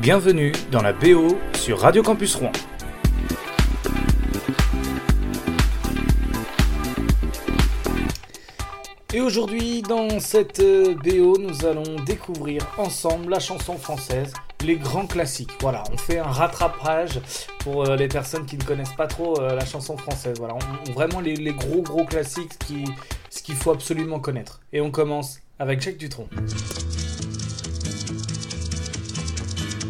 Bienvenue dans la BO sur Radio Campus Rouen. Et aujourd'hui, dans cette euh, BO, nous allons découvrir ensemble la chanson française, les grands classiques. Voilà, on fait un rattrapage pour euh, les personnes qui ne connaissent pas trop euh, la chanson française. Voilà, vraiment les, gros gros classiques, ce qu'il faut absolument connaître. Et on commence avec Jacques Dutronc.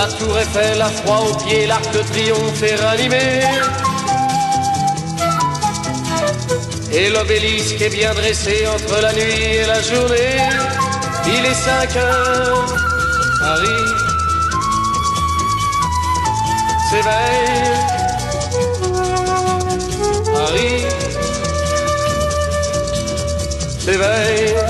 La tour Eiffel, la froid aux pieds, l'arc de triomphe est ranimé. Et l'obélisque est bien dressé entre la nuit et la journée. Il est 5 heures, Paris s'éveille. Paris s'éveille.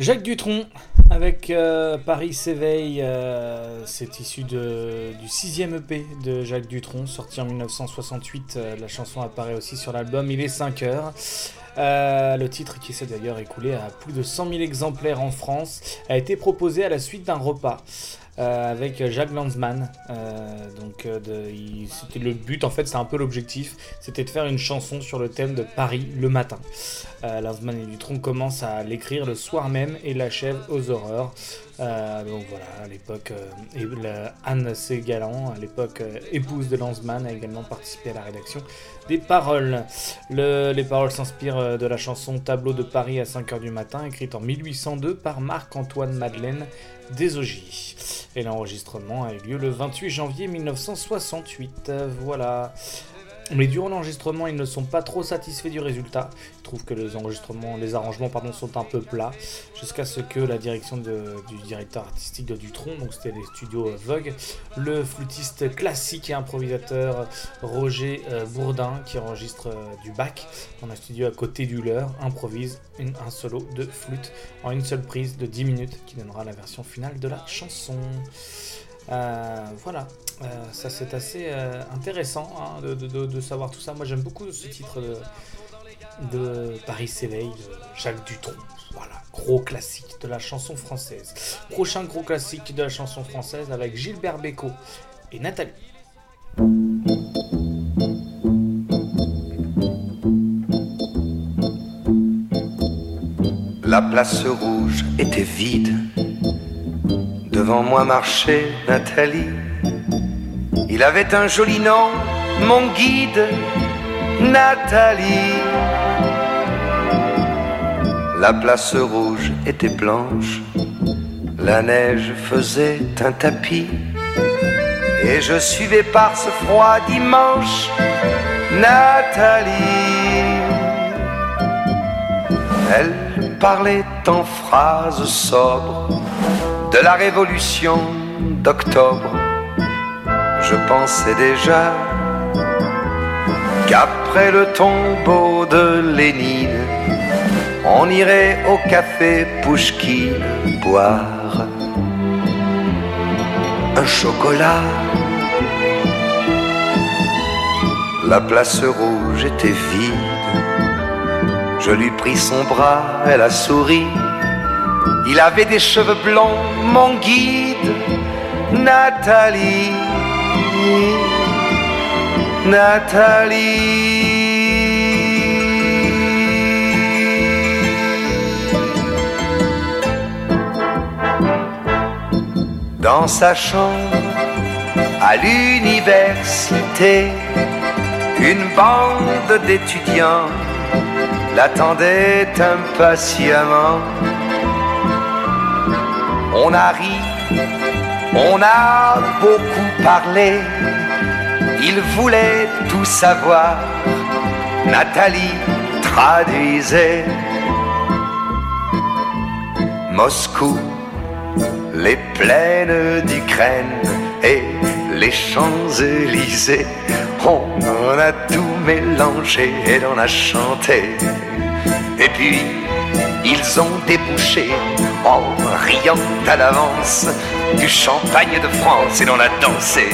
Jacques Dutronc avec euh, Paris s'éveille, euh, c'est issu du sixième EP de Jacques Dutronc, sorti en 1968. Euh, la chanson apparaît aussi sur l'album Il est 5 heures. le titre, qui s'est d'ailleurs écoulé à plus de 100 000 exemplaires en France, a été proposé à la suite d'un repas. Euh, avec Jacques Lanzmann. Euh, donc euh, c'était le but, en fait, c'est un peu l'objectif, c'était de faire une chanson sur le thème de Paris le matin. Lanzmann et Dutronc commencent à l'écrire le soir même et l'achèvent aux horreurs. donc voilà, à l'époque, Anne Ségalan, à l'époque épouse de Lanzmann, a également participé à la rédaction des paroles. les paroles s'inspirent de la chanson Tableau de Paris à 5h du matin, écrite en 1802 par Marc-Antoine Madeleine Desogy. Et l'enregistrement a eu lieu le 28 janvier 1968. Voilà. Mais durant l'enregistrement, ils ne sont pas trop satisfaits du résultat. Ils trouvent que les enregistrements, les arrangements pardon, sont un peu plats, jusqu'à ce que la direction du directeur artistique de Dutron, donc c'était les studios Vogue, le flûtiste classique et improvisateur Roger euh, Bourdin, qui enregistre euh, du bac dans un studio à côté du leur, improvise un solo de flûte en une seule prise de 10 minutes, qui donnera la version finale de la chanson. Euh, voilà, euh, euh, ça c'est assez euh, intéressant hein, de, savoir tout ça. Moi j'aime beaucoup ce titre de, Paris s'éveille, Jacques Dutronc. Voilà, gros classique de la chanson française. Prochain gros classique de la chanson française avec Gilbert Bécaud et Nathalie. La place rouge était vide. Devant moi marchait Nathalie il avait un joli nom, mon guide, Nathalie. La place rouge était blanche, la neige faisait un tapis, et je suivais par ce froid dimanche Nathalie. Elle parlait en phrases sobres de la révolution d'octobre. Je pensais déjà qu'après le tombeau de Lénine, on irait au café Pouchki boire un chocolat. La place rouge était vide. Je lui pris son bras, elle a souri. Il avait des cheveux blonds, mon guide, Nathalie. Nathalie. Dans sa chambre, à l'université, une bande d'étudiants l'attendait impatiemment. On a ri, on a beaucoup parlé, il voulait tout savoir. Nathalie traduisait Moscou, les plaines d'Ukraine et les Champs-Élysées. On a tout mélangé et on a chanté. Et puis, ils ont débouché en riant à l'avance du champagne de France et l'on a dansé.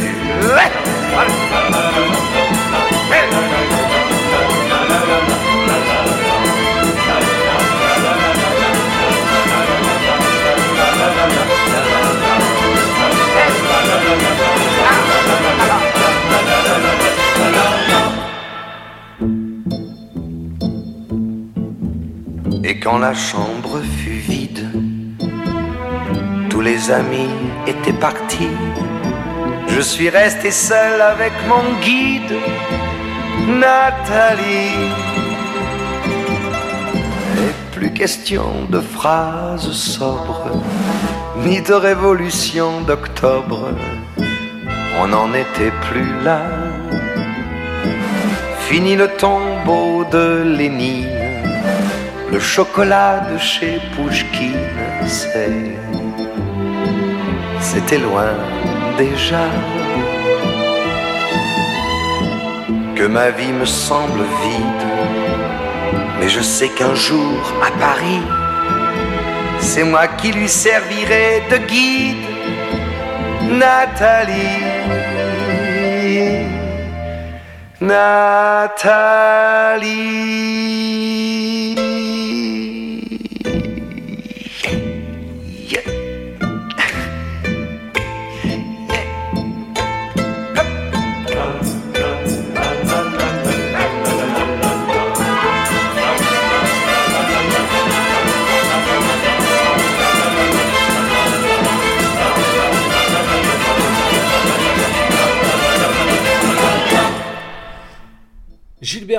Et quand la chambre fut vide, les amis étaient partis. Je suis resté seul avec mon guide, Nathalie. Et plus question de phrases sobres, ni de révolution d'octobre. On n'en était plus là. Fini le tombeau de Lénine le chocolat de chez Pouchkine, c'est. C'était loin déjà. Que ma vie me semble vide, mais je sais qu'un jour à Paris, c'est moi qui lui servirai de guide, Nathalie. Nathalie.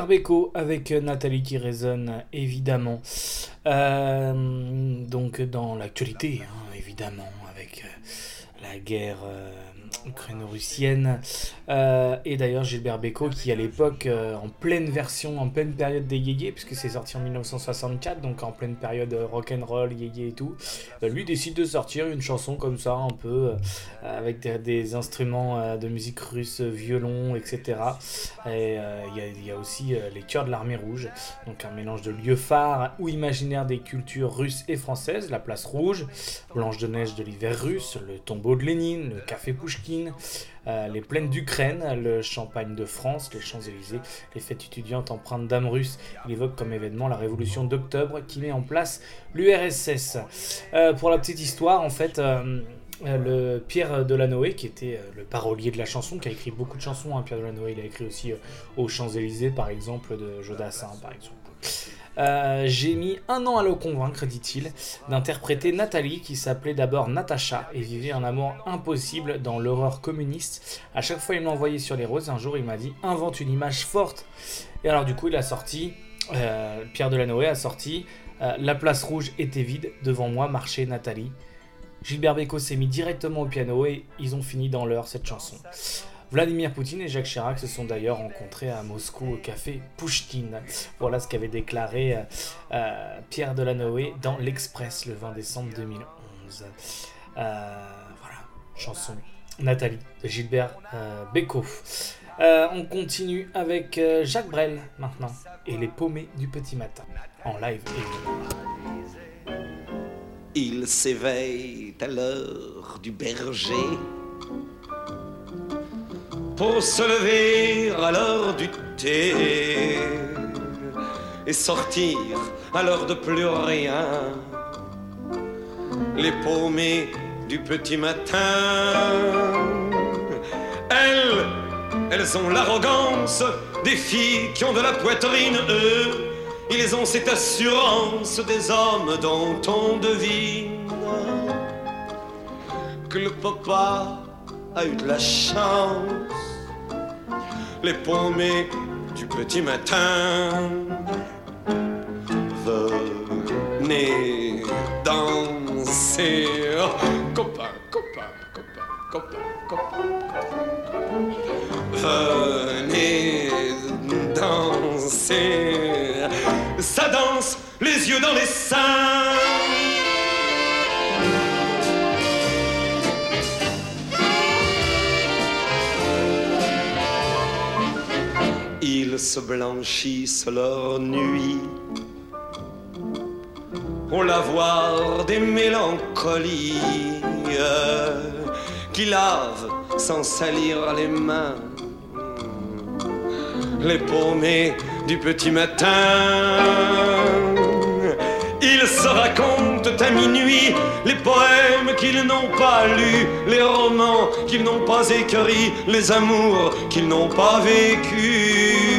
Bécaud avec Nathalie qui résonne évidemment. Euh, donc dans l'actualité, hein, évidemment, avec euh, la guerre euh, ukraino-russienne. Euh, et d'ailleurs Gilbert Bécaud qui à l'époque, euh, en pleine version, en pleine période des yéyés, puisque c'est sorti en 1964, donc en pleine période euh, rock'n'roll, yéyé et tout, lui décide de sortir une chanson comme ça, un peu avec des, instruments de musique russe, violon, etc. Et il y, a- aussi les chœurs de l'armée rouge, donc un mélange de lieux phares ou imaginaires des cultures russes et françaises, la place rouge, Blanche de neige de l'hiver russe, le tombeau de Lénine, le café Pouchkine, euh, les plaines d'Ukraine, le champagne de France, les Champs-Élysées, les fêtes étudiantes empreintes d'âme russe. Il évoque comme événement la révolution d'octobre qui met en place l'URSS. Euh, pour la petite histoire, en fait, euh, le Pierre Delanoë, qui était le parolier de la chanson, qui a écrit beaucoup de chansons, hein, Pierre Delanoë, il a écrit aussi aux Champs-Élysées, par exemple, de Jodassin, par exemple. Euh, j'ai mis un an à le convaincre, dit-il, d'interpréter Nathalie, qui s'appelait d'abord Natacha et vivait un amour impossible dans l'horreur communiste. À chaque fois, il m'envoyait sur les roses. Un jour, il m'a dit invente une image forte. Et alors, du coup, il a sorti, euh, Pierre Delanoë a sorti euh, La place rouge était vide, devant moi marchait Nathalie. Gilbert Bécaud s'est mis directement au piano et ils ont fini dans l'heure cette chanson. Vladimir Poutine et Jacques Chirac se sont d'ailleurs rencontrés à Moscou au café Pouchkine. Voilà ce qu'avait déclaré euh, euh, Pierre Delanoë dans l'Express le 20 décembre 2011. Euh, voilà, chanson Nathalie de Gilbert Bécaud. on continue avec Jacques Brel maintenant et les paumés du petit matin en live Il s'éveille à l'heure du berger pour se lever à l'heure du thé et sortir à l'heure de plus rien. Les paumées du petit matin, elles, elles ont l'arrogance des filles qui ont de la poitrine, eux, ils ont cette assurance des hommes dont on devine que le papa a eu de la chance les paumés du petit matin. Venez danser, copain, copain, copain, copain, copain. Venez danser, ça danse, les yeux dans les seins. Se blanchissent leur nuit. On la voit des mélancolies qui lavent sans salir les mains les paumés du petit matin. Ils se racontent à minuit les poèmes qu'ils n'ont pas lus, les romans qu'ils n'ont pas écrits, les amours qu'ils n'ont pas vécus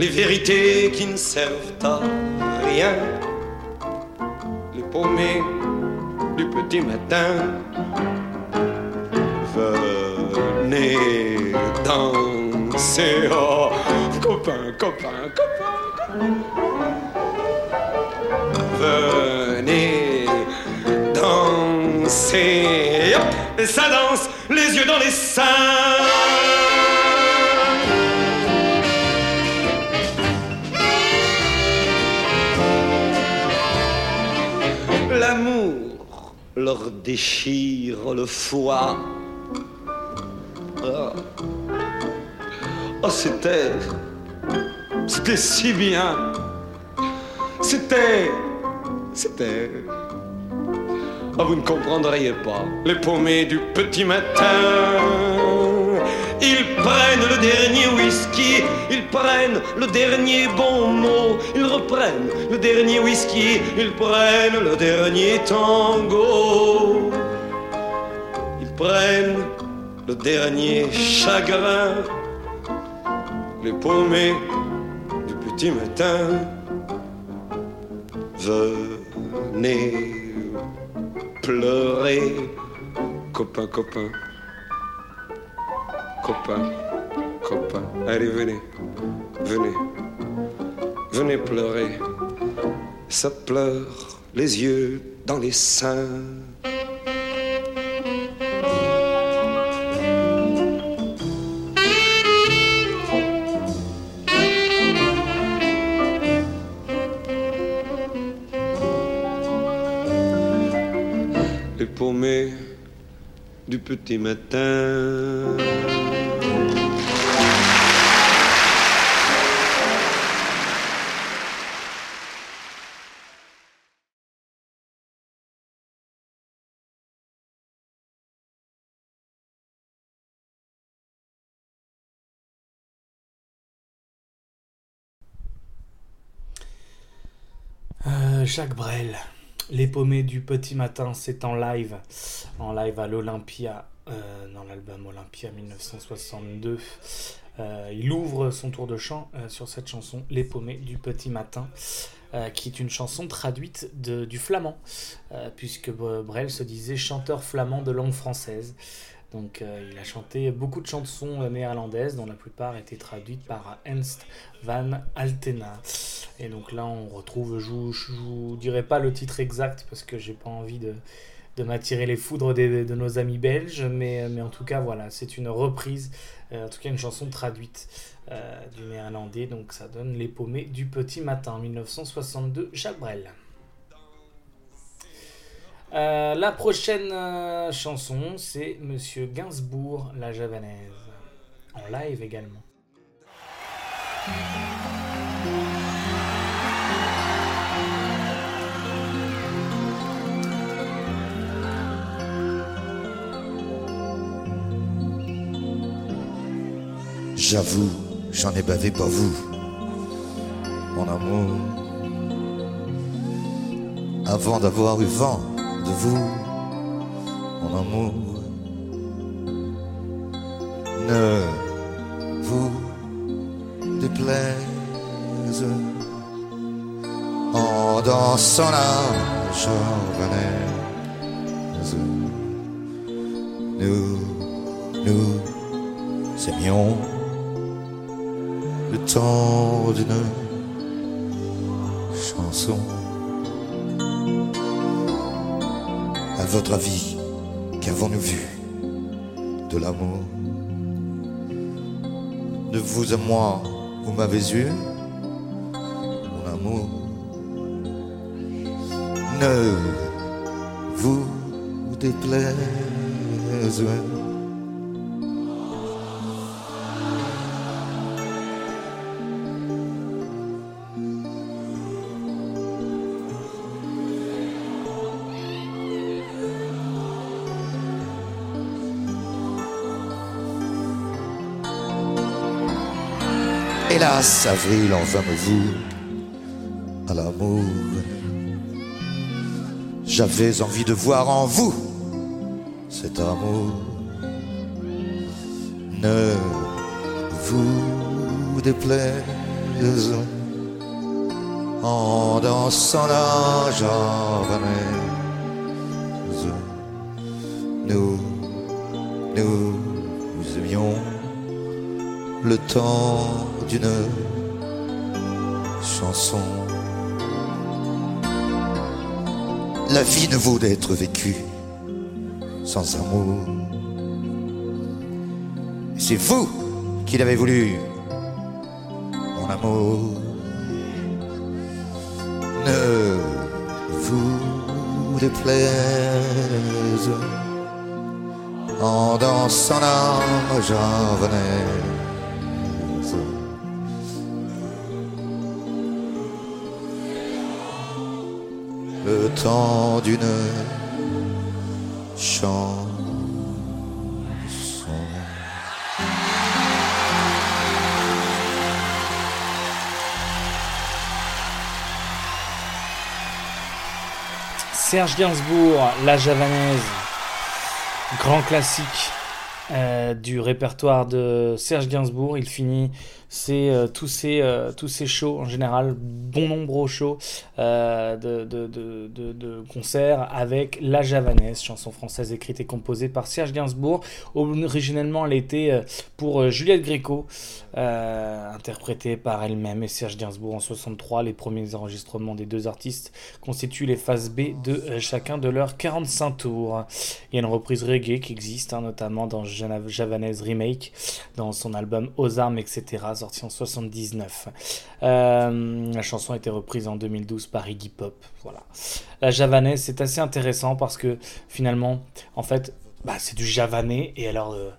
les vérités qui ne servent à rien, les paumés du petit matin. Venez danser, oh, copain, copain, copain. Venez danser, et ça danse, les yeux dans les seins. Leur déchire le foie. Ah, oh, c'était. C'était si bien. C'était. C'était. Oh, vous ne comprendriez pas. Les paumés du petit matin. Ils prennent le dernier whisky, ils prennent le dernier bon mot, ils reprennent le dernier whisky, ils prennent le dernier tango. Ils prennent le dernier chagrin, les paumés du petit matin. Venez pleurer, copain, copain copain, copain. Allez, venez, venez, venez pleurer. Ça pleure les yeux dans les seins. Les paumés du petit matin. Jacques Brel. Les paumés du petit matin, c'est en live. En live à l'Olympia, euh, dans l'album Olympia 1962. il ouvre son tour de chant sur cette chanson Les paumés du petit matin. qui est une chanson traduite du flamand, puisque Brel se disait chanteur flamand de langue française. Donc euh, il a chanté beaucoup de chansons euh, néerlandaises dont la plupart étaient traduites par Ernst van Altena. Et donc là on retrouve, je vous, dirai pas le titre exact parce que j'ai pas envie de, m'attirer les foudres de nos amis belges, mais, mais en tout cas voilà, c'est une reprise, euh, en tout cas une chanson traduite du néerlandais, donc ça donne Les paumés du petit matin 1962, Jacques Brel. Euh, la prochaine euh, chanson, c'est Monsieur Gainsbourg, la javanaise. En live également. J'avoue, j'en ai bavé pas vous, mon amour. Avant d'avoir eu vent de vous, mon amour. Ne vous déplaise en dansant la javanaise. Nous, nous aimions le temps d'une chanson. Votre avis, qu'avons-nous vu de l'amour De vous à moi, vous m'avez eu, mon amour. Ne vous déplaise Hélas, avril, enfin me vous à l'amour. J'avais envie de voir en vous cet amour. Ne vous déplaise en dansant la javanaise. Nous, nous, nous aimions le temps d'une chanson. La vie ne vaut d'être vécue sans amour. C'est vous qui l'avez voulu, mon amour. Ne vous déplaise en dansant la javanaise. Temps d'une chanson. Serge Gainsbourg, La Javanaise, grand classique euh, du répertoire de Serge Gainsbourg. Il finit c'est euh, tous, ces, euh, tous ces shows en général, bon nombre de shows euh, de, de, de, de, concerts avec La Javanaise, chanson française écrite et composée par Serge Gainsbourg. Originellement, elle était pour Juliette Gréco, interprétée par elle-même et Serge Gainsbourg en 63. Les premiers enregistrements des deux artistes constituent les phases B de chacun de leurs 45 tours. Il y a une reprise reggae qui existe, hein, notamment dans Javanaise Remake, dans son album Aux armes, etc sorti en 79. Euh, la chanson a été reprise en 2012 par Iggy Pop. Voilà. La javanaise, c'est assez intéressant parce que finalement, en fait, bah, c'est du javanais et alors euh,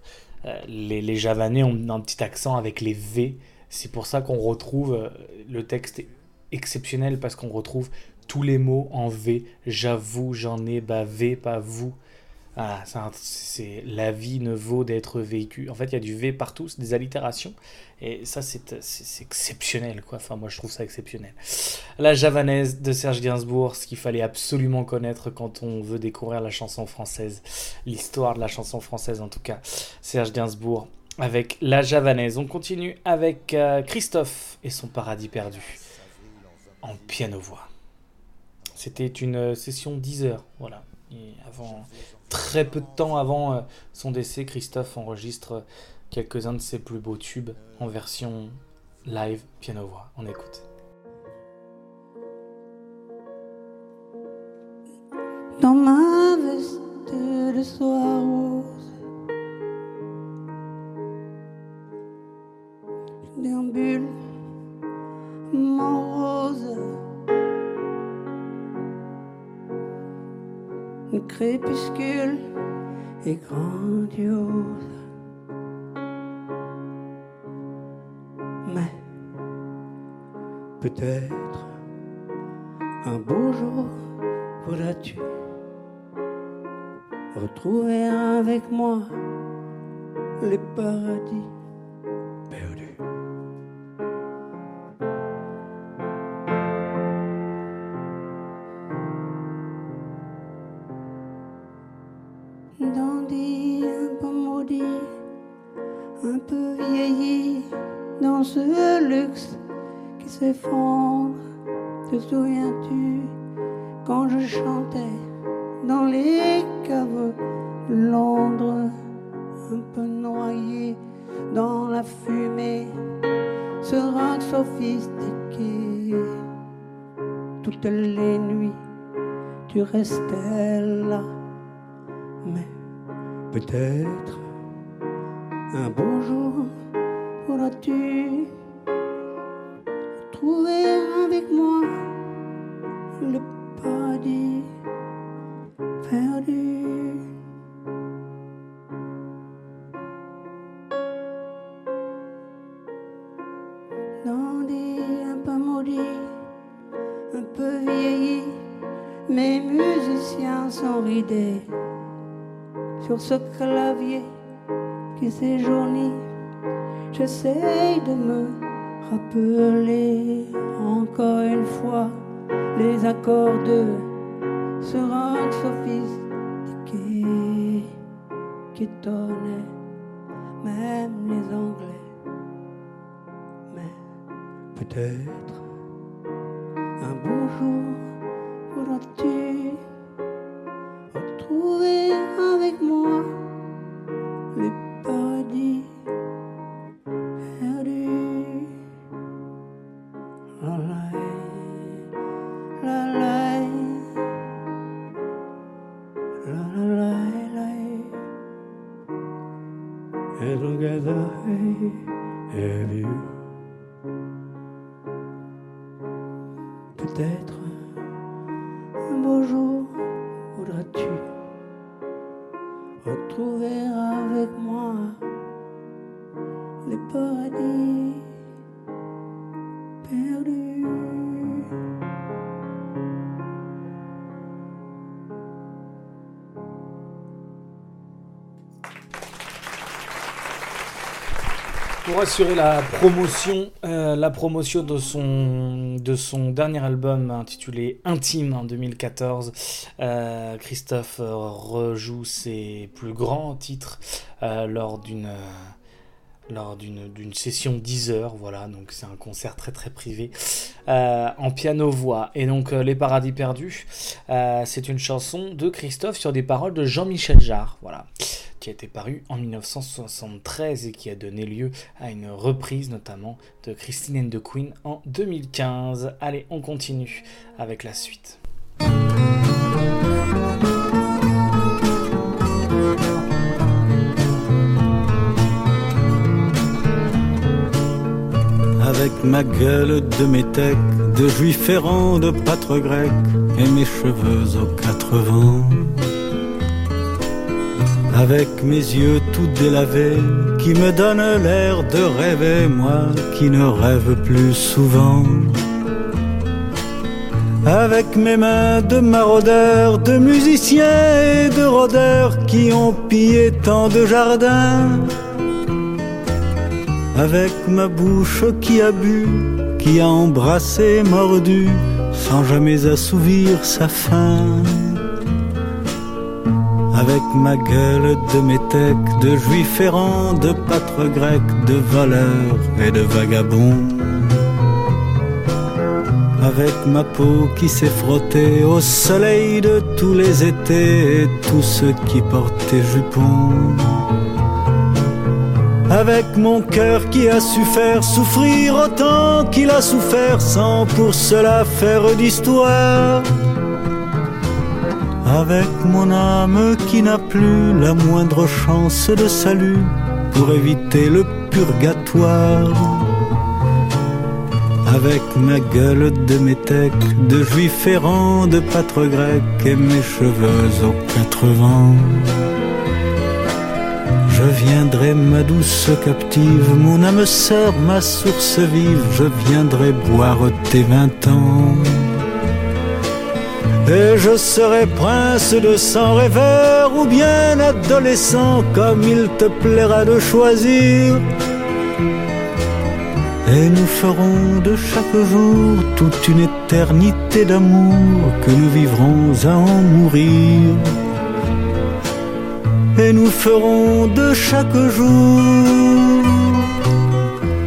euh, les, les, javanais ont un petit accent avec les V. C'est pour ça qu'on retrouve le texte exceptionnel parce qu'on retrouve tous les mots en V. J'avoue, j'en ai, bah V, pas vous. Ah, c'est la vie ne vaut d'être vécue. En fait, il y a du V partout, c'est des allitérations. Et ça, c'est exceptionnel, quoi. Enfin, moi, je trouve ça exceptionnel. La javanaise de Serge Gainsbourg, ce qu'il fallait absolument connaître quand on veut découvrir la chanson française, l'histoire de la chanson française, en tout cas. Serge Gainsbourg, avec La Javanaise. On continue avec euh, Christophe et son paradis perdu en piano-voix. C'était une euh, session 10 heures, voilà. Et avant, très peu de temps avant euh, son décès, Christophe enregistre quelques-uns de ses plus beaux tubes en version live piano-voix. On écoute. Dans ma veste rose, je morose. Le crépuscule est grandiose. Mais peut-être un beau jour voudras-tu retrouver avec moi les paradis mais peut-être un beau jour ce clavier qui s'éjournit. J'essaye de me rappeler encore une fois les accords de ce rock sophistiqué qui étonnait même les Anglais. Mais peut-être un beau jour pourras-tu assurer la promotion, euh, la promotion de son, de son dernier album intitulé Intime en 2014, euh, Christophe rejoue ses plus grands titres euh, lors d'une lors d'une session 10 heures, voilà, donc c'est un concert très très privé en piano-voix. Et donc Les Paradis Perdus, c'est une chanson de Christophe sur des paroles de Jean-Michel Jarre, voilà, qui a été paru en 1973 et qui a donné lieu à une reprise notamment de Christine and the Queen en 2015. Allez, on continue avec la suite. Avec ma gueule de métèque, de juif errant, de pâtre grec, et mes cheveux aux quatre vents. Avec mes yeux tout délavés, qui me donnent l'air de rêver, moi qui ne rêve plus souvent. Avec mes mains de maraudeurs, de musiciens et de rôdeurs qui ont pillé tant de jardins avec ma bouche qui a bu, qui a embrassé, mordu, sans jamais assouvir sa faim. Avec ma gueule de métèque, de juif errant, de pâtre grec, de voleur et de vagabond. Avec ma peau qui s'est frottée au soleil de tous les étés et tous ceux qui portaient jupons. Avec mon cœur qui a su faire souffrir autant qu'il a souffert sans pour cela faire d'histoire avec mon âme qui n'a plus la moindre chance de salut pour éviter le purgatoire. Avec ma gueule de métèque, de juif errant, de pâtre grec et mes cheveux aux quatre vents. Je viendrai, ma douce captive, mon âme sœur, ma source vive, je viendrai boire tes vingt ans. Et je serai prince de sang rêveur ou bien adolescent comme il te plaira de choisir. Et nous ferons de chaque jour toute une éternité d'amour que nous vivrons à en mourir. Et nous ferons de chaque jour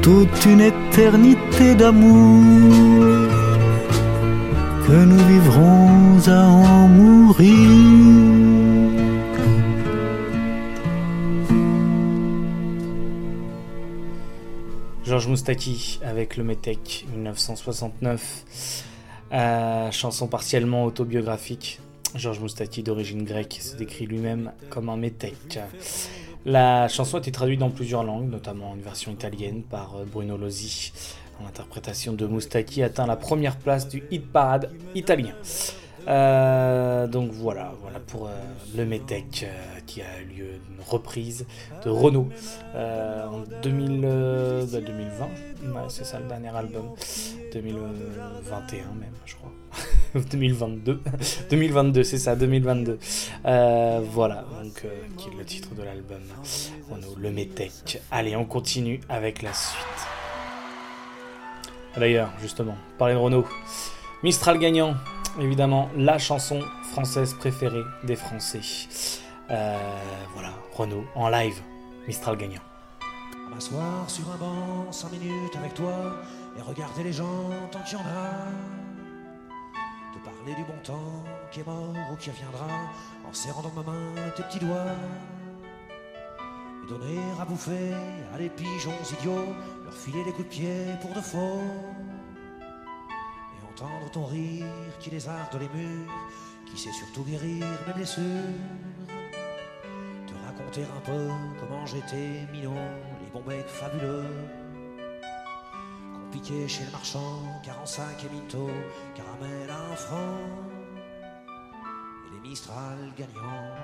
toute une éternité d'amour que nous vivrons à en mourir. Georges Moustaki avec le Metec 1969, euh, chanson partiellement autobiographique. Georges Moustaki d'origine grecque se décrit lui-même comme un Metec. La chanson a été traduite dans plusieurs langues, notamment une version italienne par euh, Bruno Lozzi. L'interprétation de Moustaki atteint la première place du hit parade italien. Euh, donc voilà, voilà pour euh, le Metec euh, qui a eu lieu une reprise de Renault en 2000, 2020. Bah, c'est ça le dernier album. 2021 même, je crois. 2022. 2022, c'est ça, 2022. voilà, donc qui est le titre de l'album. Renault, le Metec. Allez, on continue avec la suite. D'ailleurs, justement, parler de Renault. Mistral gagnant, évidemment, la chanson française préférée des Français. Euh, voilà, Renault en live, Mistral gagnant. M'asseoir sur un banc, 5 minutes avec toi, et regarder les gens tant qu'il y en a. Te parler du bon temps qui est mort ou qui reviendra, en serrant dans ma main tes petits doigts. Et donner à bouffer à des pigeons idiots, filer des coups de pied pour de faux. Et entendre ton rire qui lézarde les murs, qui sait surtout guérir mes blessures. Te raconter un peu comment j'étais mignon, les bons mecs fabuleux. Piquait chez le marchand, 45 et minto, caramel à un franc. Et les Mistral gagnants.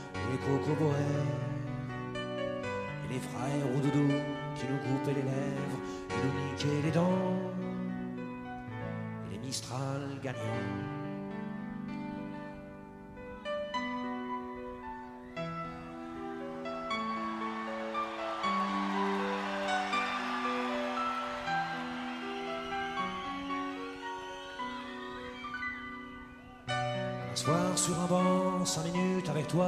les cocoboères et les frères ou doudou qui nous coupaient les lèvres et nous niquaient les dents et les Mistral gagnants. Soir sur un banc, cinq minutes avec toi,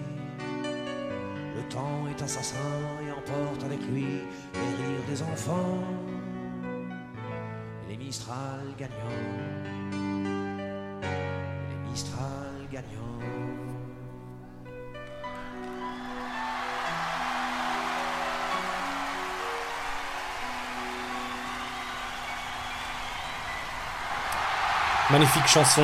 temps est assassin et emporte avec lui les rires des enfants les Mistral gagnants. Les Mistral gagnants. Magnifique chanson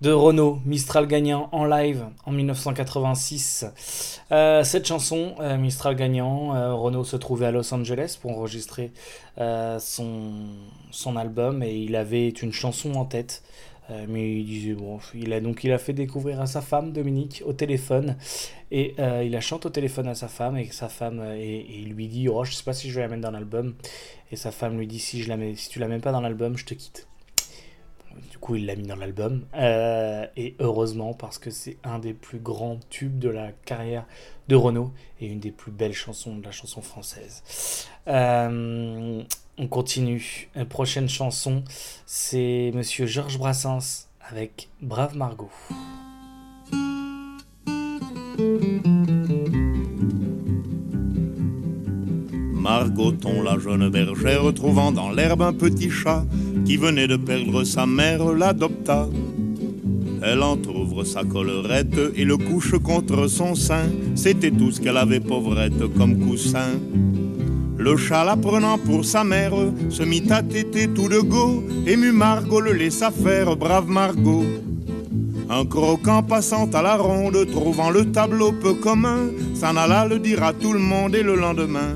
de Renault, Mistral gagnant en live en 1986. Euh, cette chanson, euh, Mistral gagnant, euh, Renault se trouvait à Los Angeles pour enregistrer son, son album et il avait une chanson en tête. mais il disait bon, il a donc il a fait découvrir à sa femme Dominique au téléphone et il a chanté au téléphone à sa femme et sa femme et, il lui dit oh je sais pas si je vais la mettre dans l'album et sa femme lui dit si je la mets si tu la mets pas dans l'album je te quitte du coup, il l'a mis dans l'album. Euh, et heureusement, parce que c'est un des plus grands tubes de la carrière de Renault et une des plus belles chansons de la chanson française. Euh, on continue. Prochaine chanson, c'est Monsieur Georges Brassens avec Brave Margot. Margoton, la jeune bergère, trouvant dans l'herbe un petit chat qui venait de perdre sa mère, l'adopta. Elle entr'ouvre sa collerette et le couche contre son sein. C'était tout ce qu'elle avait pauvrette comme coussin. Le chat la prenant pour sa mère se mit à téter tout de go. Ému Margot le laissa faire, brave Margot. Un croquant passant à la ronde, trouvant le tableau peu commun, s'en alla le dire à tout le monde et le lendemain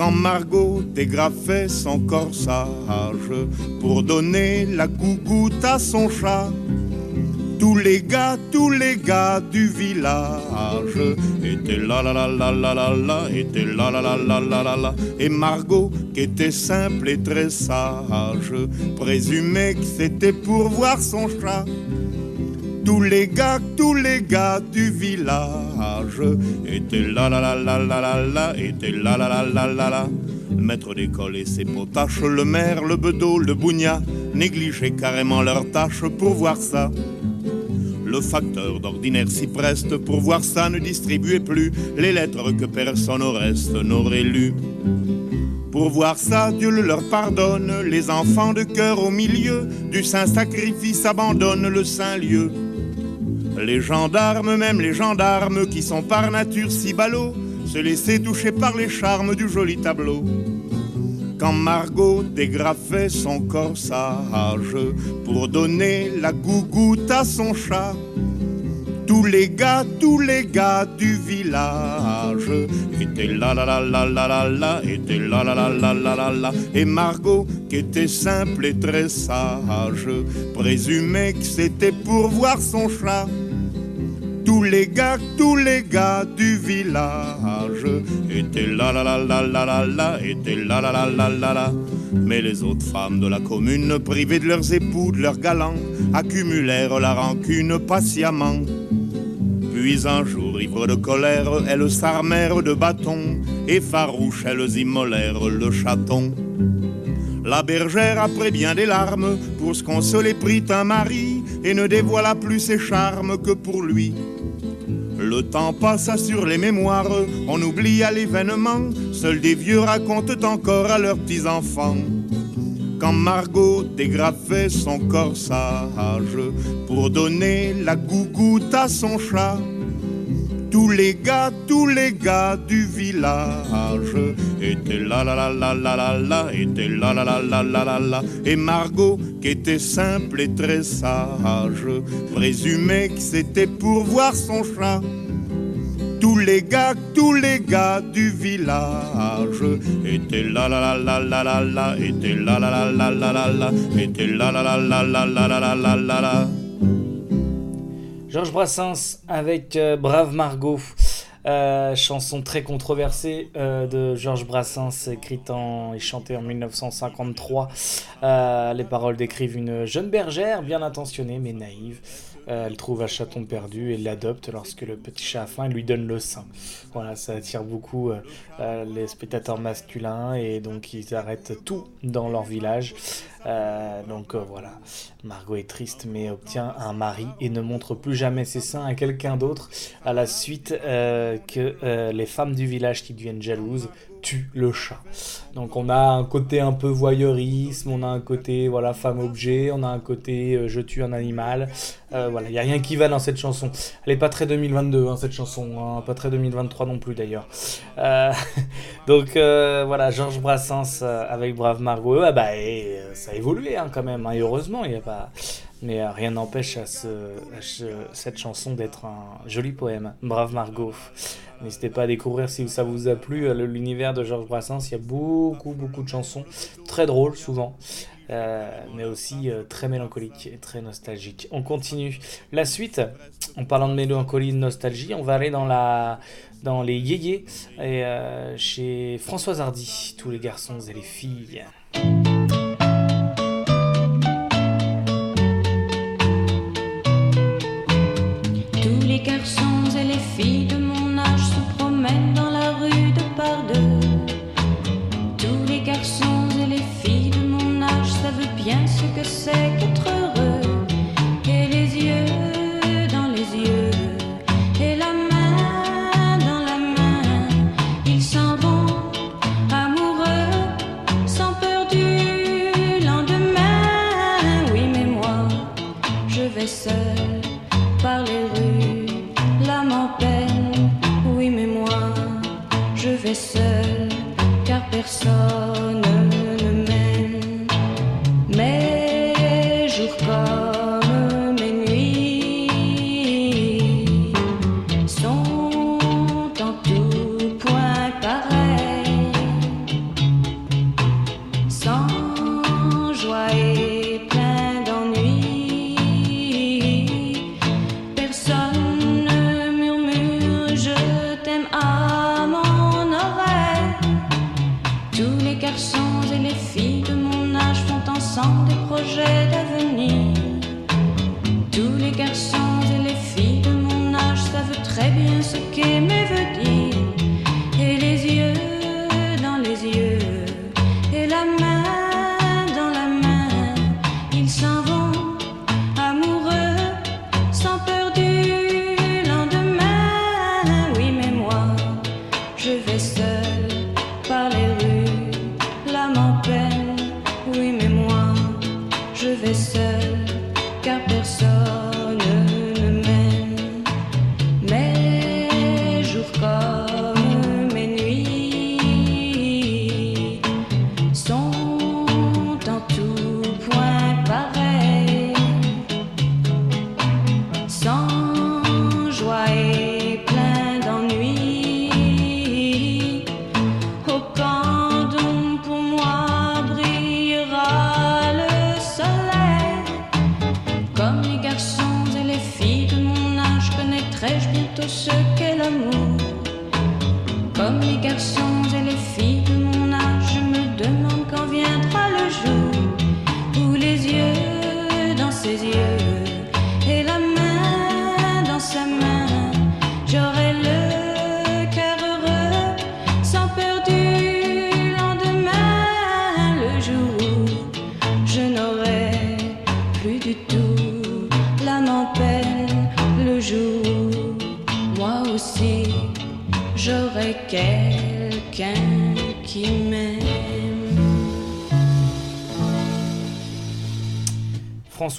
quand Margot dégrafait son corsage pour donner la gougoute à son chat. Tous les gars, tous les gars du village étaient là là là là là là là, étaient là là là là là là là. Et Margot, qui était simple et très sage, présumait que c'était pour voir son chat. Tous les gars, tous les gars du village étaient là là là là là là là, étaient là là là là là là. Le maître d'école et ses potaches, le maire, le bedeau, le bougna, négligeaient carrément leurs tâches pour voir ça. Le facteur d'ordinaire s'y preste pour voir ça, ne distribuait plus les lettres que personne au reste n'aurait lues. Pour voir ça, Dieu le leur pardonne, les enfants de cœur au milieu du saint sacrifice abandonnent le saint lieu. Les gendarmes, même les gendarmes qui sont par nature si ballots, se laissaient toucher par les charmes du joli tableau. Quand Margot dégrafait son corsage pour donner la gougoute à son chat, tous les gars, tous les gars du village étaient là là là là là là là, étaient là là là là là là là. Et Margot, qui était simple et très sage, présumait que c'était pour voir son chat. Tous les gars, tous les gars du village étaient là là là là là là étaient là là là là là là. Mais les autres femmes de la commune, privées de leurs époux, de leurs galants, accumulèrent la rancune patiemment. Puis un jour, ivre de colère, elles s'armèrent de bâtons, et farouches, elles immolèrent le chaton. La bergère, après bien des larmes, pour se consoler, prit un mari, et ne dévoila plus ses charmes que pour lui. Le temps passa sur les mémoires, on oublia l'événement, seuls des vieux racontent encore à leurs petits-enfants. Quand Margot dégrafait son corsage pour donner la gougoute à son chat, tous les gars, tous les gars du village étaient là là là là là là là, étaient là là là là là là là. Et Margot, qui était simple et très sage, présumait que c'était pour voir son chat. Tous les gars, tous les gars du village étaient là là là là là là là, étaient là là là là là là là, étaient là là là là là là là là là là. Georges Brassens avec Brave Margot. Euh, chanson très controversée euh, de Georges Brassens, écrite en, et chantée en 1953. Euh, les paroles décrivent une jeune bergère bien intentionnée mais naïve euh, elle trouve un chaton perdu et l'adopte lorsque le petit chat a faim et lui donne le sein. Voilà, ça attire beaucoup euh, euh, les spectateurs masculins et donc ils arrêtent tout dans leur village. donc voilà, Margot est triste mais obtient un mari et ne montre plus jamais ses seins à quelqu'un d'autre à la suite que les femmes du village qui deviennent jalouses tue le chat. Donc on a un côté un peu voyeurisme, on a un côté voilà femme objet, on a un côté euh, je tue un animal. Euh, voilà, il y a rien qui va dans cette chanson. Elle est pas très 2022 hein, cette chanson, hein, pas très 2023 non plus d'ailleurs. Euh, donc voilà, Georges Brassens avec Brave Margot, ah bah, ça a évolué hein, quand même, hein, et heureusement, il y a pas. Mais euh, rien n'empêche à, ce, à ce- cette chanson d'être un joli poème. Brave Margot. N'hésitez pas à découvrir si ça vous a plu euh, l'univers de Georges Brassens. Il y a beaucoup, beaucoup de chansons, très drôles souvent, euh, mais aussi très mélancoliques et très nostalgiques. On continue. La suite, en parlant de mélancolie et de nostalgie, on va aller dans les yéyés et chez Françoise Hardy, tous les garçons et les filles. Garçons et les filles de mon âge se promènent dans la rue de par deux. Tous les garçons et les filles de mon âge savent bien ce que c'est qu'être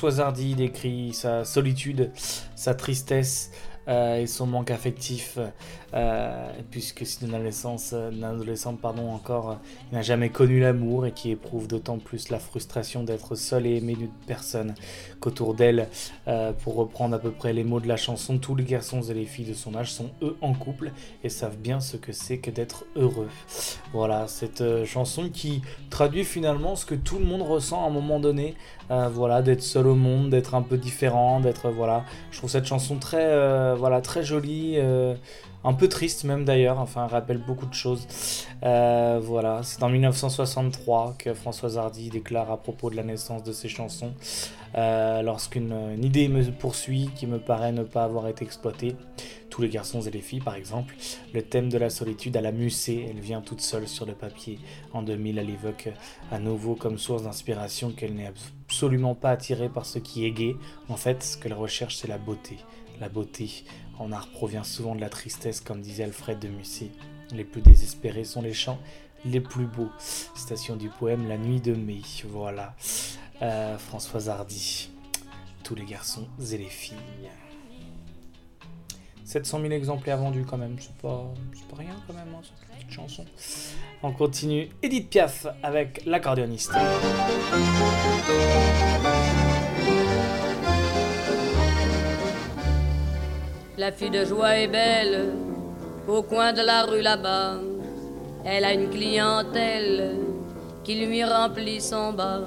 Hardy décrit sa solitude, sa tristesse euh, et son manque affectif, puisque c'est une adolescence, euh, une adolescente pardon, encore, euh, n'a jamais connu l'amour et qui éprouve d'autant plus la frustration d'être seule et aimée d'une personne qu'autour d'elle, euh, pour reprendre à peu près les mots de la chanson, tous les garçons et les filles de son âge sont eux en couple et savent bien ce que c'est que d'être heureux. Voilà, cette euh, chanson qui traduit finalement ce que tout le monde ressent à un moment donné, euh, voilà, d'être seul au monde, d'être un peu différent, d'être voilà. Je trouve cette chanson très, euh, voilà, très jolie, euh, un peu triste même d'ailleurs. Enfin, elle rappelle beaucoup de choses. Euh, voilà, c'est en 1963 que Françoise Hardy déclare à propos de la naissance de ses chansons, euh, lorsqu'une une idée me poursuit qui me paraît ne pas avoir été exploitée. Tous les garçons et les filles, par exemple, le thème de la solitude à la musée, elle vient toute seule sur le papier. En 2000, elle évoque à nouveau comme source d'inspiration qu'elle n'est absolument pas attirée par ce qui est gai. En fait, ce qu'elle recherche, c'est la beauté. La beauté en art provient souvent de la tristesse, comme disait Alfred de Musset. Les plus désespérés sont les chants les plus beaux. Station du poème La nuit de mai. Voilà. Euh, Françoise Hardy. Tous les garçons et les filles. 700 000 exemplaires vendus quand même, c'est pas, pas rien quand même, hein, cette petite chanson. On continue, Edith Piaf avec l'accordéoniste. La fille de joie est belle, au coin de la rue là-bas. Elle a une clientèle qui lui remplit son bas.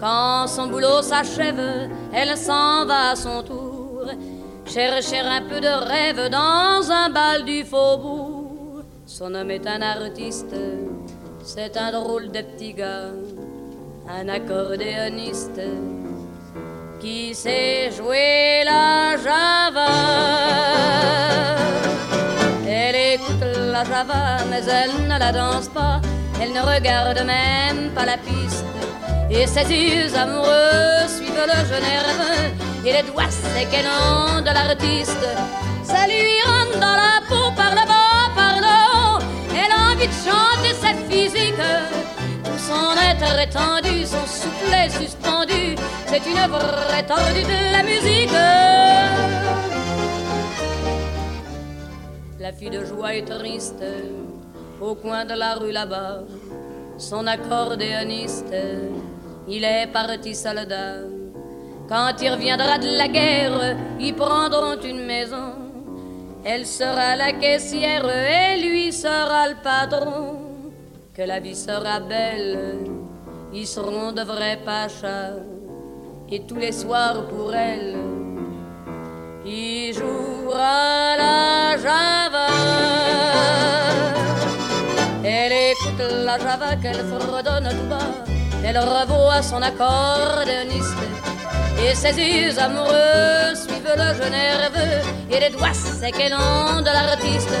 Quand son boulot s'achève, elle s'en va à son tour, chercher un peu de rêve dans un bal du faubourg. Son homme est un artiste, c'est un drôle de petit gars, un accordéoniste qui sait jouer la java. Elle écoute la java, mais elle ne la danse pas. Elle ne regarde même pas la piste. Et ses yeux amoureux suivent le jeune nerveux. Et les doigts longs de l'artiste. Ça lui rentre dans la peau par le bas, par le haut. Elle a envie de chanter cette physique. Tout son être étendu, son soufflet suspendu. C'est une vraie tordue de la musique. La fille de joie est triste au coin de la rue là-bas. Son accordéoniste, il est parti soldat. Quand il reviendra de la guerre, ils prendront une maison. Elle sera la caissière et lui sera le patron. Que la vie sera belle, ils seront de vrais pachas. Et tous les soirs pour elle, il jouera la java. Elle écoute la java qu'elle fredonne tout bas. Elle revoit son accordéoniste. Et ses yeux amoureux suivent le jeu nerveux. Et les doigts secs et longs de l'artiste.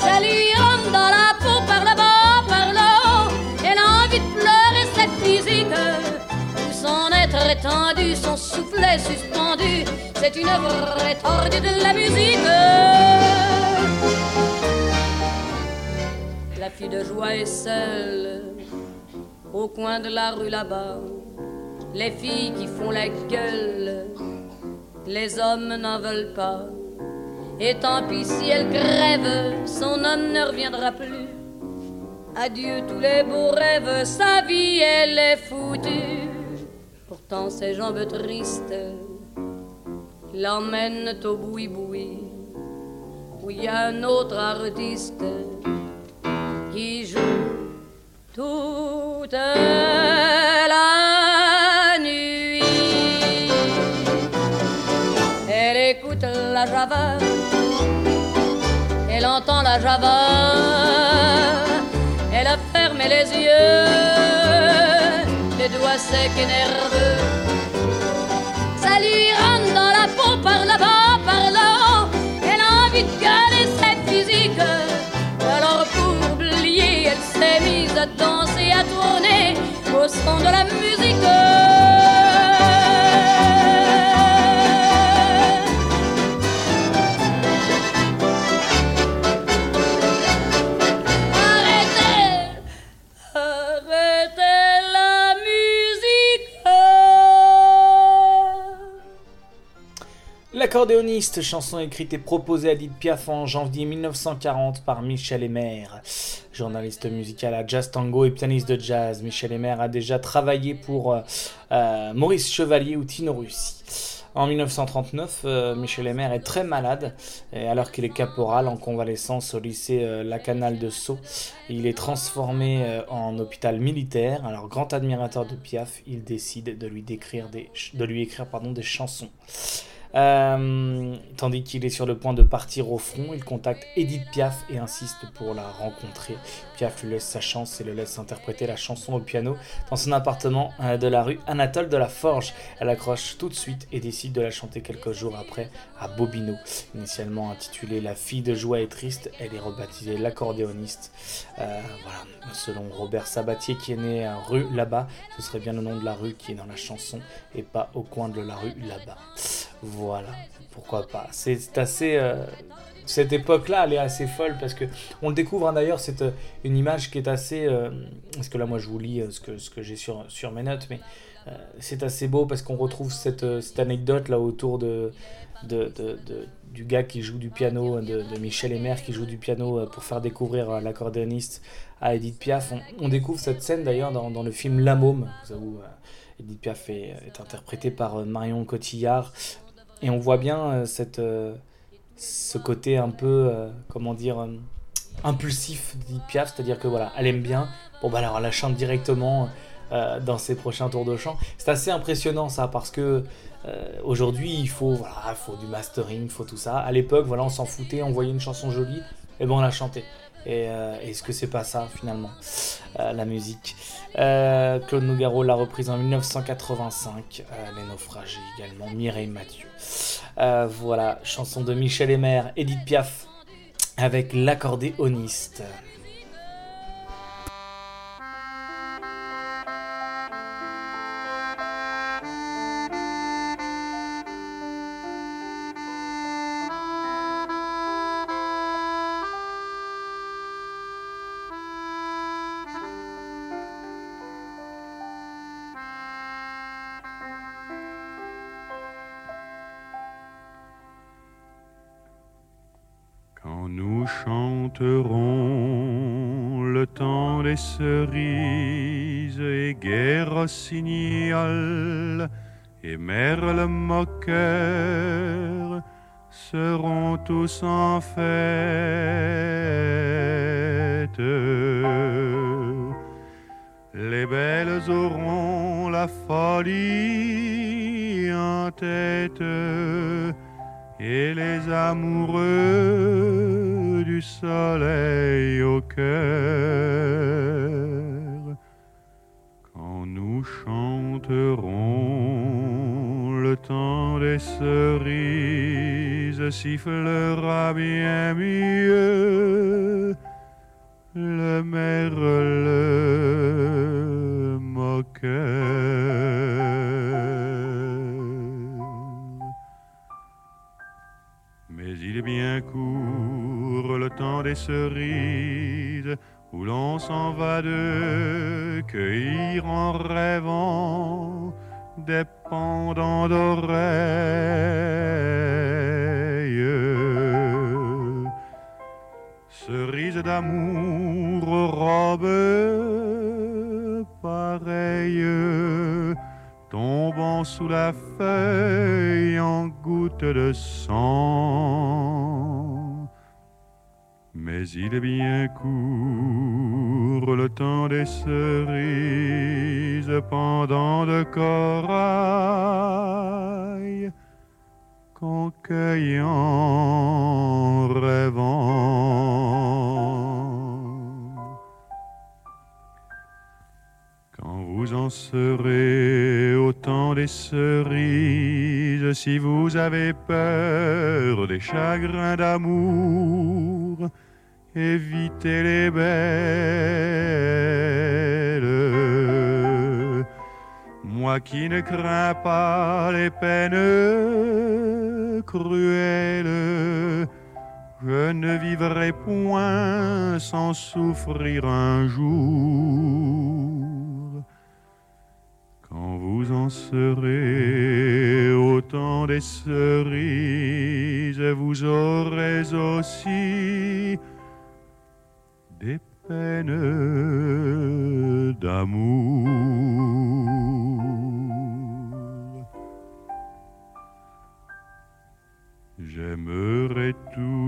Ça lui rentre dans la peau par le bas, par le haut. Elle a envie de pleurer cette physique. Tout son être étendu, son soufflet suspendu. C'est une vraie tordue de la musique. La fille de joie est seule au coin de la rue là-bas. Les filles qui font la gueule, les hommes n'en veulent pas. Et tant pis si elle crève, son homme ne reviendra plus. Adieu tous les beaux rêves, sa vie elle est foutue. Pourtant ses jambes tristes l'emmènent au boui-boui, où il y a un autre artiste qui joue toute la java, elle a fermé les yeux, les doigts secs et nerveux. Ça lui rentre dans la peau par là-bas, par là, elle a envie de garder cette physique. Alors pour oublier, elle s'est mise à danser, à tourner au son de la musique. L'accordéoniste, chanson écrite et proposée à Edith Piaf en janvier 1940 par Michel Emer. Journaliste musical à Jazz Tango et pianiste de jazz, Michel Emer a déjà travaillé pour euh, euh, Maurice Chevalier ou Tino Russi. En 1939, euh, Michel Emer est très malade, et alors qu'il est caporal en convalescence au lycée euh, La Canale de Sceaux. Il est transformé en hôpital militaire. Alors, grand admirateur de Piaf, il décide de lui, écrire des chansons. Euh, tandis qu'il est sur le point de partir au front, il contacte Edith Piaf et insiste pour la rencontrer. Piaf lui laisse sa chance et le laisse interpréter la chanson au piano dans son appartement euh, de la rue Anatole de la Forge. Elle accroche tout de suite et décide de la chanter quelques jours après à Bobino. Initialement intitulée La fille de joie et triste, elle est rebaptisée l'accordéoniste. Euh, voilà, selon Robert Sabatier qui est né à rue là-bas, ce serait bien le nom de la rue qui est dans la chanson et pas au coin de la rue là-bas. Voilà, pourquoi pas. C'est assez. euh, cette époque-là, elle est assez folle parce que on le découvre hein, d'ailleurs. C'est euh, une image qui est assez. euh, parce que là, moi, je vous lis ce que, ce que j'ai sur, sur mes notes, mais c'est assez beau parce qu'on retrouve cette, cette anecdote là autour de, de, de, du gars qui joue du piano, de, de Michel Emer qui joue du piano pour faire découvrir l'accordéoniste à Edith Piaf. On, découvre cette scène d'ailleurs dans, dans le film La Môme, Edith Piaf est, interprétée par Marion Cotillard. Et on voit bien euh, euh, ce côté un peu, euh, comment dire, impulsif d'Edith Piaf, c'est-à-dire que voilà, elle aime bien, bon bah alors elle la chante directement dans ses prochains tours de chant. C'est assez impressionnant ça, parce que aujourd'hui il faut, voilà, il faut du mastering, il faut tout ça. À l'époque, voilà, on s'en foutait, on voyait une chanson jolie, et ben on la chantait. Et euh, est-ce que c'est pas ça finalement, euh, la musique? Euh, Claude Nougaro l'a reprise en 1985, euh, Les Naufragés également, Mireille Mathieu. Voilà, chanson de Michel Emer, Edith Piaf, avec l'accordéoniste. Cerises et guerre rossignol et merle moqueur seront tous en fête. Les belles auront la folie en tête et les amoureux du soleil au cœur. Quand nous chanterons le temps des cerises sifflera bien mieux le merle moqueur. Mais il est bien court le temps des cerises où l'on s'en va de cueillir en rêvant des pendants d'oreilles. Cerises d'amour, robes pareilles, tombant sous la feuille en gouttes de sang. Mais il est bien court le temps des cerises pendant de corail qu'on cueille en rêvant. Quand vous en serez au temps des cerises, si vous avez peur des chagrins d'amour, évitez les belles. Moi qui ne crains pas les peines cruelles, je ne vivrai point sans souffrir un jour. Quand vous en serez au temps des cerises, vous aurez aussi des peines d'amour. J'aimerai toujours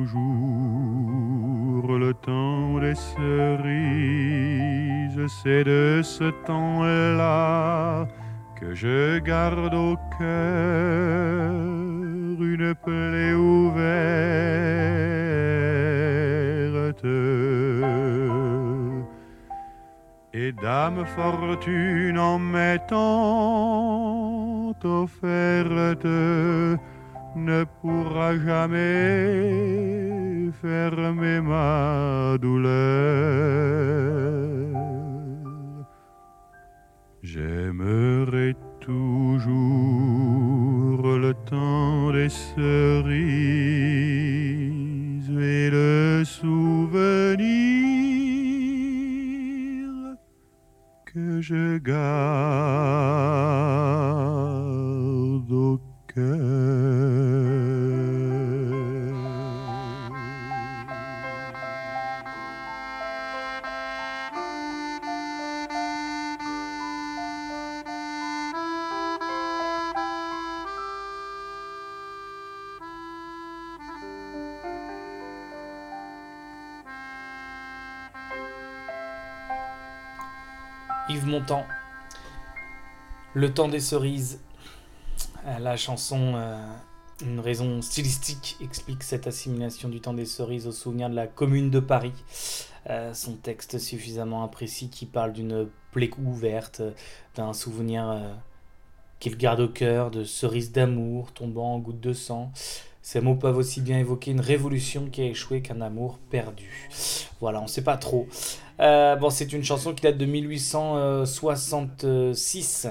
le temps des cerises, c'est de ce temps-là que je garde au cœur une plaie ouverte. Et dame fortune en m'étant offerte ne pourra jamais fermer ma douleur. J'aimerai toujours le temps des cerises et le souvenir que je garde Le temps des cerises. Euh, La chanson, euh, une raison stylistique, explique cette assimilation du temps des cerises au souvenir de la commune de Paris. Euh, son texte suffisamment imprécis qui parle d'une plaie ouverte, d'un souvenir qu'il garde au cœur, de cerises d'amour tombant en gouttes de sang. Ces mots peuvent aussi bien évoquer une révolution qui a échoué qu'un amour perdu. Voilà, on sait pas trop. Euh, bon, c'est une chanson qui date de 1866.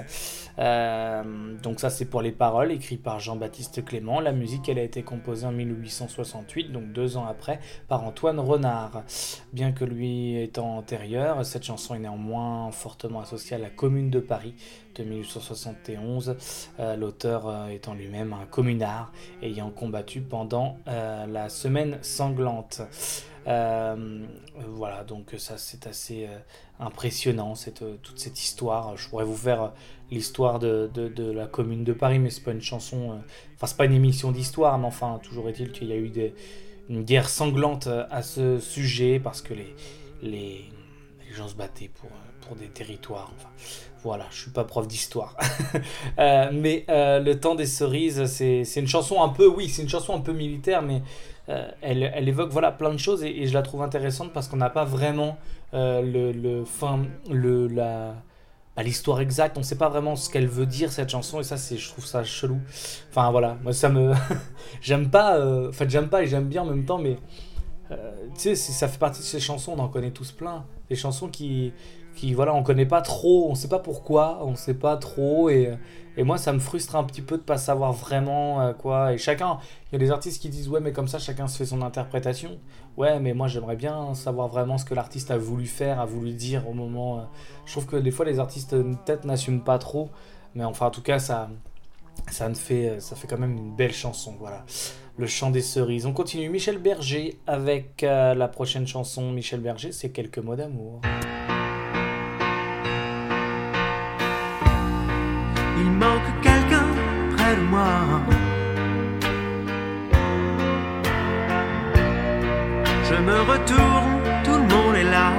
Euh, donc ça c'est pour les paroles, écrites par Jean-Baptiste Clément. La musique, elle a été composée en 1868, donc deux ans après, par Antoine Renard. Bien que lui étant antérieur, cette chanson est néanmoins fortement associée à la Commune de Paris de 1871, euh, l'auteur étant lui-même un communard ayant combattu pendant la semaine sanglante. Euh, voilà, donc ça c'est assez euh, impressionnant, cette, euh, toute cette histoire. Je pourrais vous faire l'histoire de, la commune de Paris, mais c'est pas une chanson, enfin c'est pas une émission d'histoire, mais enfin toujours est-il qu'il y a eu des- une guerre sanglante à ce sujet parce que les, les, gens se battaient pour, pour des territoires. Enfin, voilà, je suis pas prof d'histoire. Euh, mais euh, Le temps des cerises, c'est une chanson un peu, oui, c'est une chanson un peu militaire, mais euh, elle, elle évoque voilà, plein de choses et, je la trouve intéressante parce qu'on n'a pas vraiment le, le, le, bah, l'histoire exacte. On ne sait pas vraiment ce qu'elle veut dire cette chanson et ça, je trouve ça chelou. Enfin voilà, moi ça me. j'aime pas, en fait, j'aime pas et j'aime bien en même temps, mais tu sais, ça fait partie de ces chansons, on en connaît tous plein. Des chansons qui, qui voilà, on connaît pas trop, on sait pas pourquoi, on sait pas trop, et, et moi ça me frustre un petit peu de pas savoir vraiment euh, quoi. Et chacun, il y a des artistes qui disent ouais, mais comme ça chacun se fait son interprétation. Ouais, mais moi j'aimerais bien savoir vraiment ce que l'artiste a voulu faire, a voulu dire au moment. euh. Je trouve que des fois les artistes euh, peut-être n'assument pas trop, mais enfin en tout cas ça, ça me fait, ça fait quand même une belle chanson, voilà. Le chant des cerises. On continue. Michel Berger avec la prochaine chanson. Michel Berger, c'est quelques mots d'amour. Je me retourne, tout le monde est là.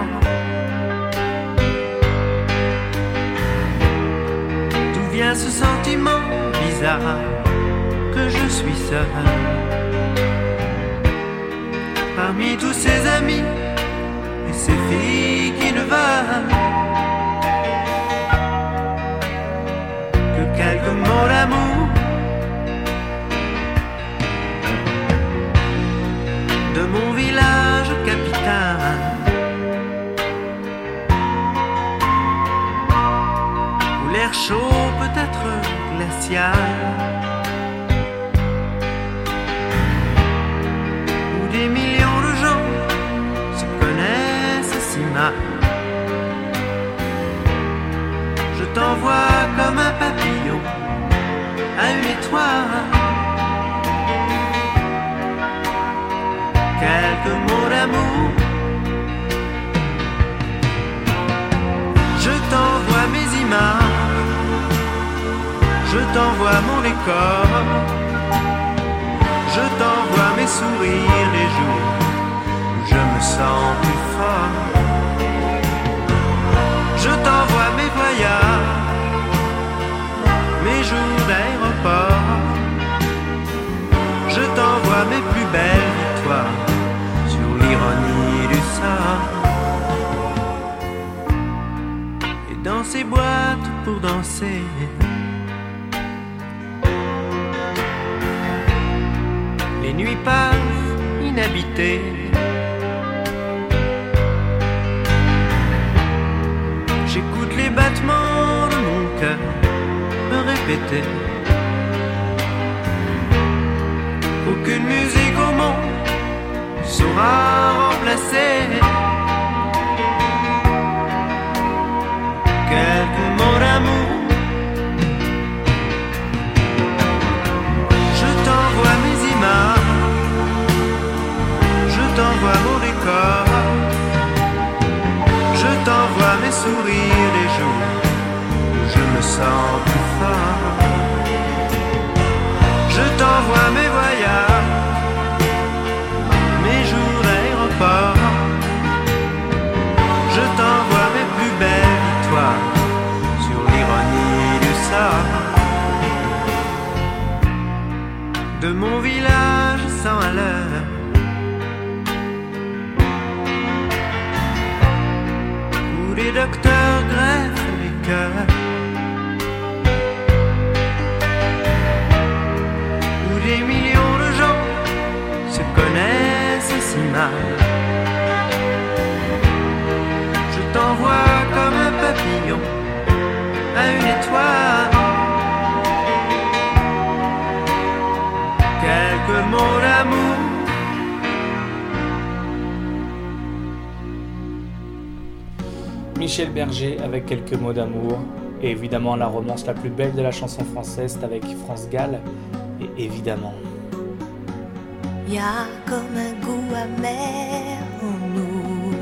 D'où vient ce sentiment bizarre que je suis seul? Parmi tous ces amis et ces filles qui ne veulent que quelques mots d'amour Où des millions de gens se connaissent si mal. Je t'envoie comme un papillon à une étoile. Quelques mots d'amour. Je t'envoie mes images. Je t'envoie mon décor. Je t'envoie mes sourires les jours où je me sens plus fort. Je t'envoie mes voyages, mes jours d'aéroport. Je t'envoie mes plus belles victoires sur l'ironie du sort. Et dans ces boîtes pour danser. Les nuits passent inhabitées. J'écoute les battements de mon cœur me répéter. Aucune musique au monde saura remplacer Je t'envoie mes voyages, mes jours d'aéroport. Je t'envoie mes plus belles victoires sur l'ironie du sort. De mon village sans à. Où les docteurs greffent les cœurs. Je t'envoie comme un papillon à une étoile. Quelques mots d'amour. Michel Berger avec quelques mots d'amour. Et évidemment, la romance la plus belle de la chanson française, avec France Gall. Et évidemment. Y a comme un goût amer en nous.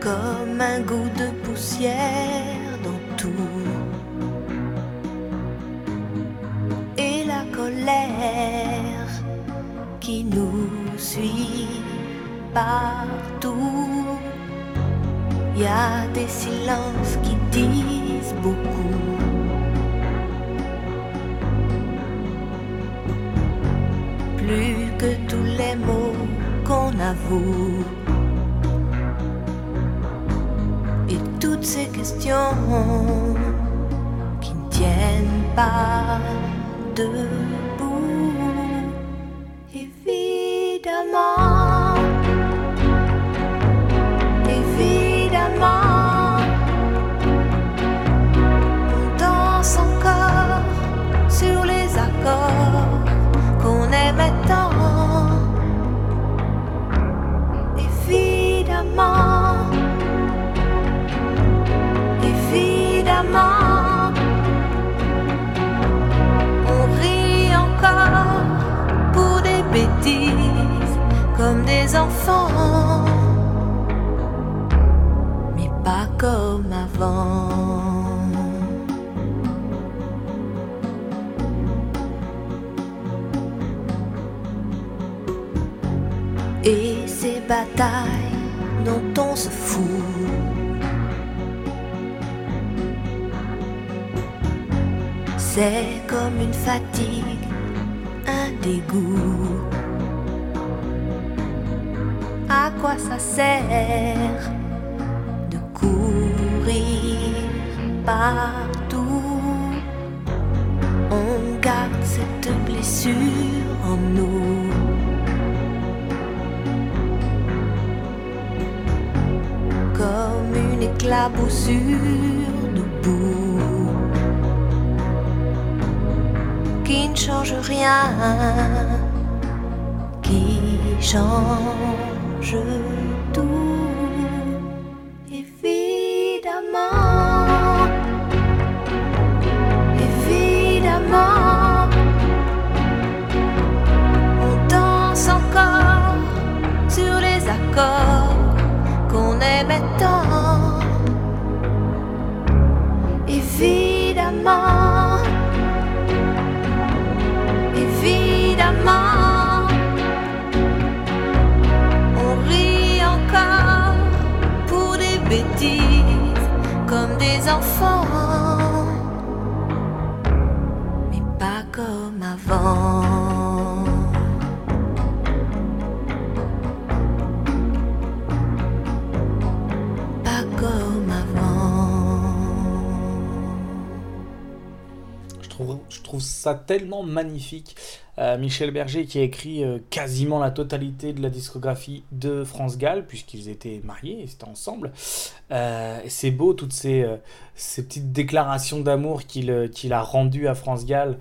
Comme un goût de poussière dans tout. Et la colère qui nous suit partout. Y a des silences qui disent beaucoup. Plus que tous les mots qu'on avoue. Et toutes ces questions qui ne tiennent pas debout. Ces batailles dont on se fout. C'est comme une fatigue, un dégoût. À quoi ça sert de courir partout? On garde cette blessure en nous. Éclaboussure de boue qui ne change rien, qui change ça tellement magnifique. Euh, Michel Berger qui a écrit euh, quasiment la totalité de la discographie de France Gall, puisqu'ils étaient mariés, ils étaient ensemble. Euh, c'est beau, toutes ces, petites déclarations d'amour qu'il a rendues à France Gall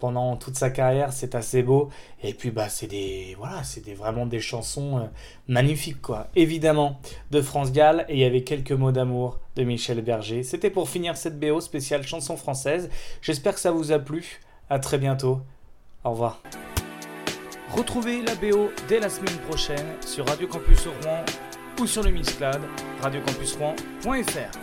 pendant toute sa carrière, c'est assez beau. Et puis, bah, c'est des, voilà, des, vraiment des chansons magnifiques, quoi. Évidemment, de France Gall, et il y avait quelques mots d'amour de Michel Berger. C'était pour finir cette BO spéciale chanson française. J'espère que ça vous a plu. À très bientôt. Au revoir. Retrouvez la BO dès la semaine prochaine sur Radio Campus Rouen ou sur le Mixcloud radiocampusrouen.fr.